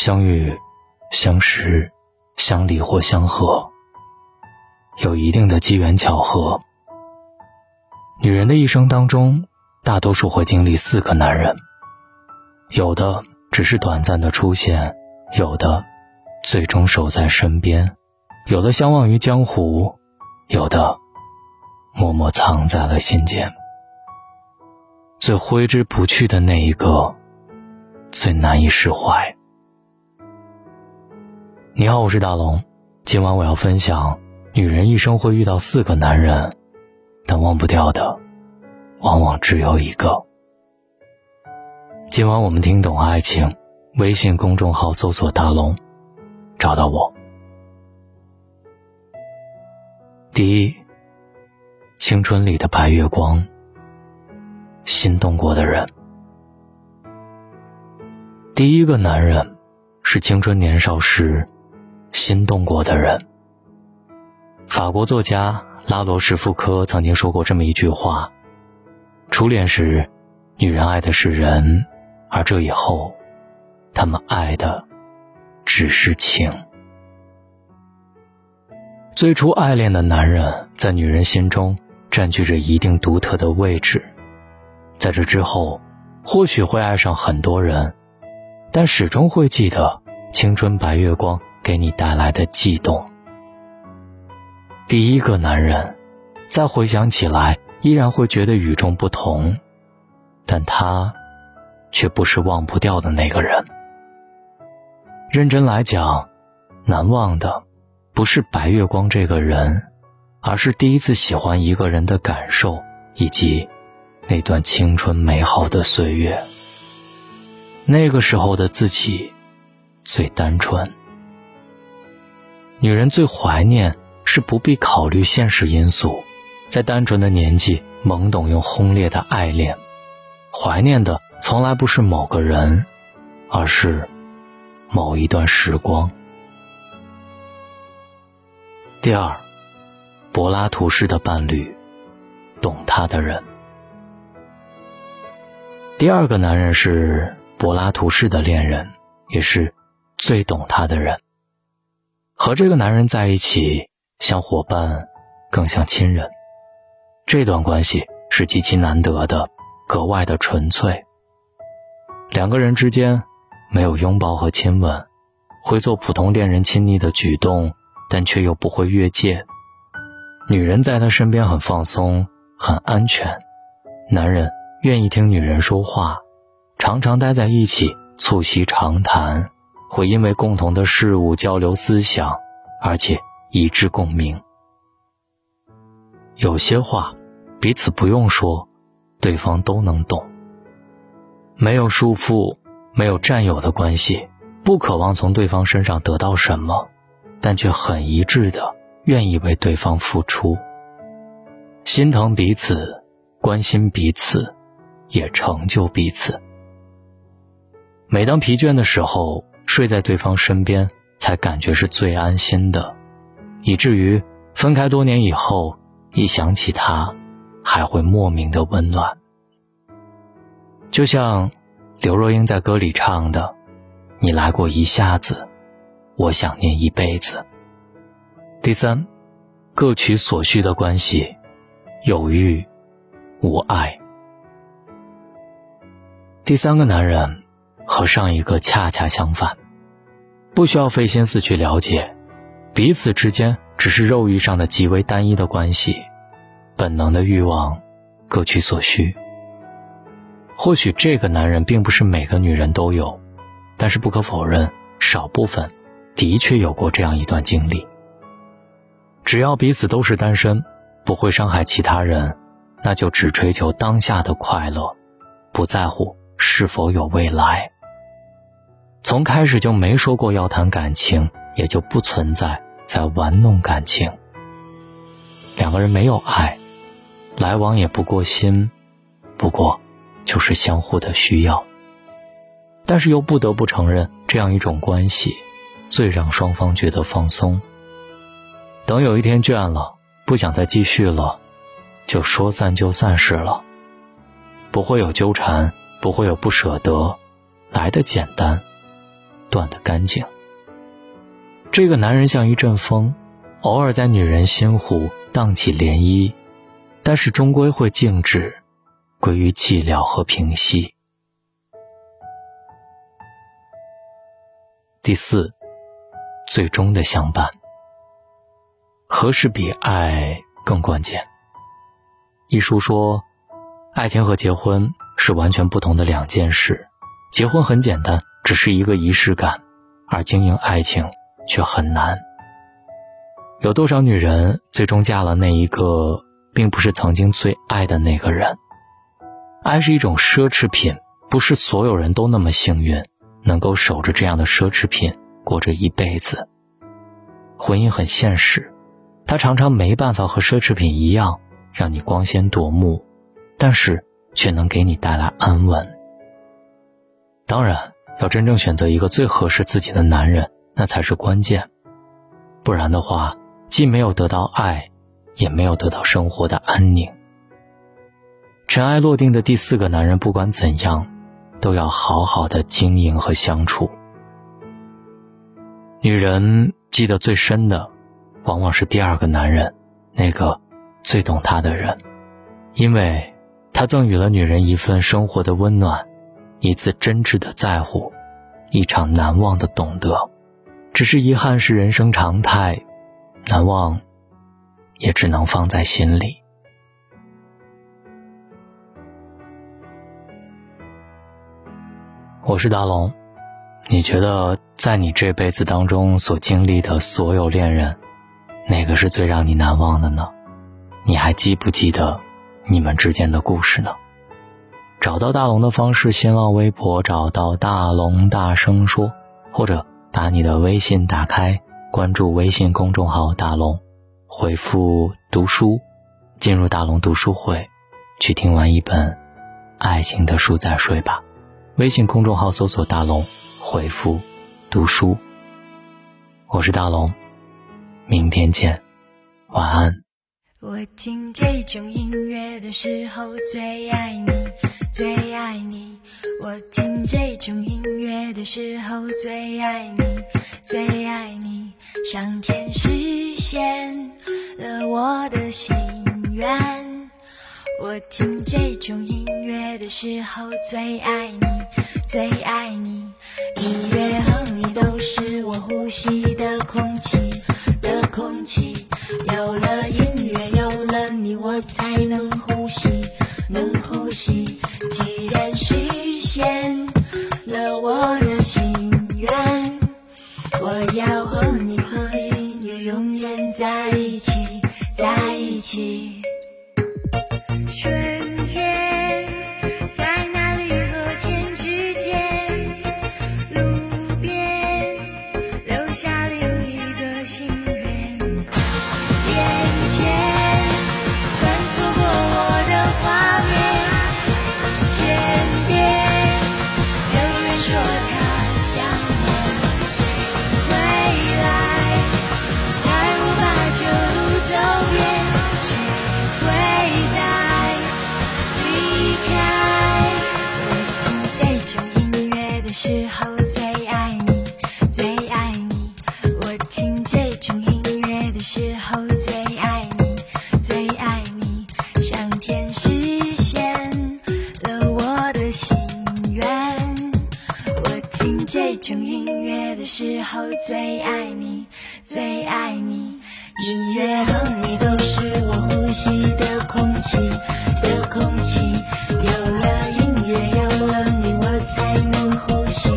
相遇、相识、相离或相合，有一定的机缘巧合。女人的一生当中，大多数会经历四个男人，有的只是短暂的出现，有的最终守在身边，有的相忘于江湖，有的默默藏在了心间。最挥之不去的那一个，最难以释怀。你好，我是大龙，今晚我要分享：女人一生会遇到四个男人，但忘不掉的，往往只有一个。今晚我们听懂爱情，微信公众号搜索“大龙”，找到我。第一，青春里的白月光。心动过的人，第一个男人是青春年少时心动过的人。法国作家拉罗什福科曾经说过这么一句话：“初恋时，女人爱的是人，而这以后，他们爱的只是情。”最初爱恋的男人，在女人心中占据着一定独特的位置。在这之后，或许会爱上很多人，但始终会记得青春白月光给你带来的悸动。第一个男人，再回想起来，依然会觉得与众不同，但他，却不是忘不掉的那个人。认真来讲，难忘的，不是白月光这个人，而是第一次喜欢一个人的感受，以及。那段青春美好的岁月，那个时候的自己最单纯。女人最怀念是不必考虑现实因素，在单纯的年纪懵懂又轰烈的爱恋，怀念的从来不是某个人，而是某一段时光。第二，柏拉图式的伴侣，懂他的人。第二个男人是柏拉图式的恋人，也是最懂他的人。和这个男人在一起，像伙伴，更像亲人。这段关系是极其难得的，格外的纯粹。两个人之间没有拥抱和亲吻，会做普通恋人亲昵的举动，但却又不会越界。女人在他身边很放松，很安全。男人。愿意听女人说话，常常待在一起促膝长谈，会因为共同的事物交流思想，而且一致共鸣。有些话，彼此不用说，对方都能懂。没有束缚，没有占有的关系，不渴望从对方身上得到什么，但却很一致的愿意为对方付出，心疼彼此，关心彼此。也成就彼此。每当疲倦的时候，睡在对方身边，才感觉是最安心的，以至于分开多年以后，一想起他，还会莫名的温暖。就像刘若英在歌里唱的：“你来过一下子，我想念一辈子。”第三，各取所需的关系，有欲无爱。第三个男人，和上一个恰恰相反，不需要费心思去了解，彼此之间只是肉欲上的极为单一的关系，本能的欲望，各取所需。或许这个男人并不是每个女人都有，但是不可否认，少部分的确有过这样一段经历。只要彼此都是单身，不会伤害其他人，那就只追求当下的快乐，不在乎。是否有未来？从开始就没说过要谈感情，也就不存在在玩弄感情。两个人没有爱，来往也不过心，不过就是相互的需要。但是又不得不承认，这样一种关系，最让双方觉得放松。等有一天倦了，不想再继续了，就说散就散是了，不会有纠缠。不会有不舍得，来的简单，断得干净。这个男人像一阵风，偶尔在女人心湖荡起涟漪，但是终归会静止，归于寂寥和平息。第四，最终的相伴。何时比爱更关键？一书说，爱情和结婚是完全不同的两件事。结婚很简单，只是一个仪式感，而经营爱情却很难。有多少女人最终嫁了那一个，并不是曾经最爱的那个人？爱是一种奢侈品，不是所有人都那么幸运，能够守着这样的奢侈品过着一辈子。婚姻很现实。它常常没办法和奢侈品一样让你光鲜夺目，但是却能给你带来安稳。当然，要真正选择一个最合适自己的男人，那才是关键。不然的话，既没有得到爱，也没有得到生活的安宁。尘埃落定的第四个男人，不管怎样，都要好好的经营和相处。女人记得最深的。往往是第二个男人，那个最懂她的人，因为他赠予了女人一份生活的温暖，一次真挚的在乎，一场难忘的懂得。只是遗憾是人生常态，难忘也只能放在心里。我是大龙，你觉得在你这辈子当中所经历的所有恋人？哪个是最让你难忘的呢？你还记不记得你们之间的故事呢？找到大龙的方式：新浪微博找到大龙，大声说，或者把你的微信打开，关注微信公众号大龙，回复读书，进入大龙读书会，去听完一本爱情的书再睡吧。微信公众号搜索大龙，回复读书。我是大龙。明天见，晚安。我听这种音乐的时候最爱你，最爱你。我听这种音乐的时候最爱你，最爱你。上天实现了我的心愿。我听这种音乐的时候最爱你，最爱你。音乐和你都是我呼吸的空气的。空气有了音乐，有了你，我才能呼吸，能呼吸。后最爱你，最爱你。音乐和你都是我呼吸的空气，的空气。有了音乐，有了你，我才能呼吸，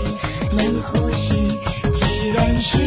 能呼吸。既然是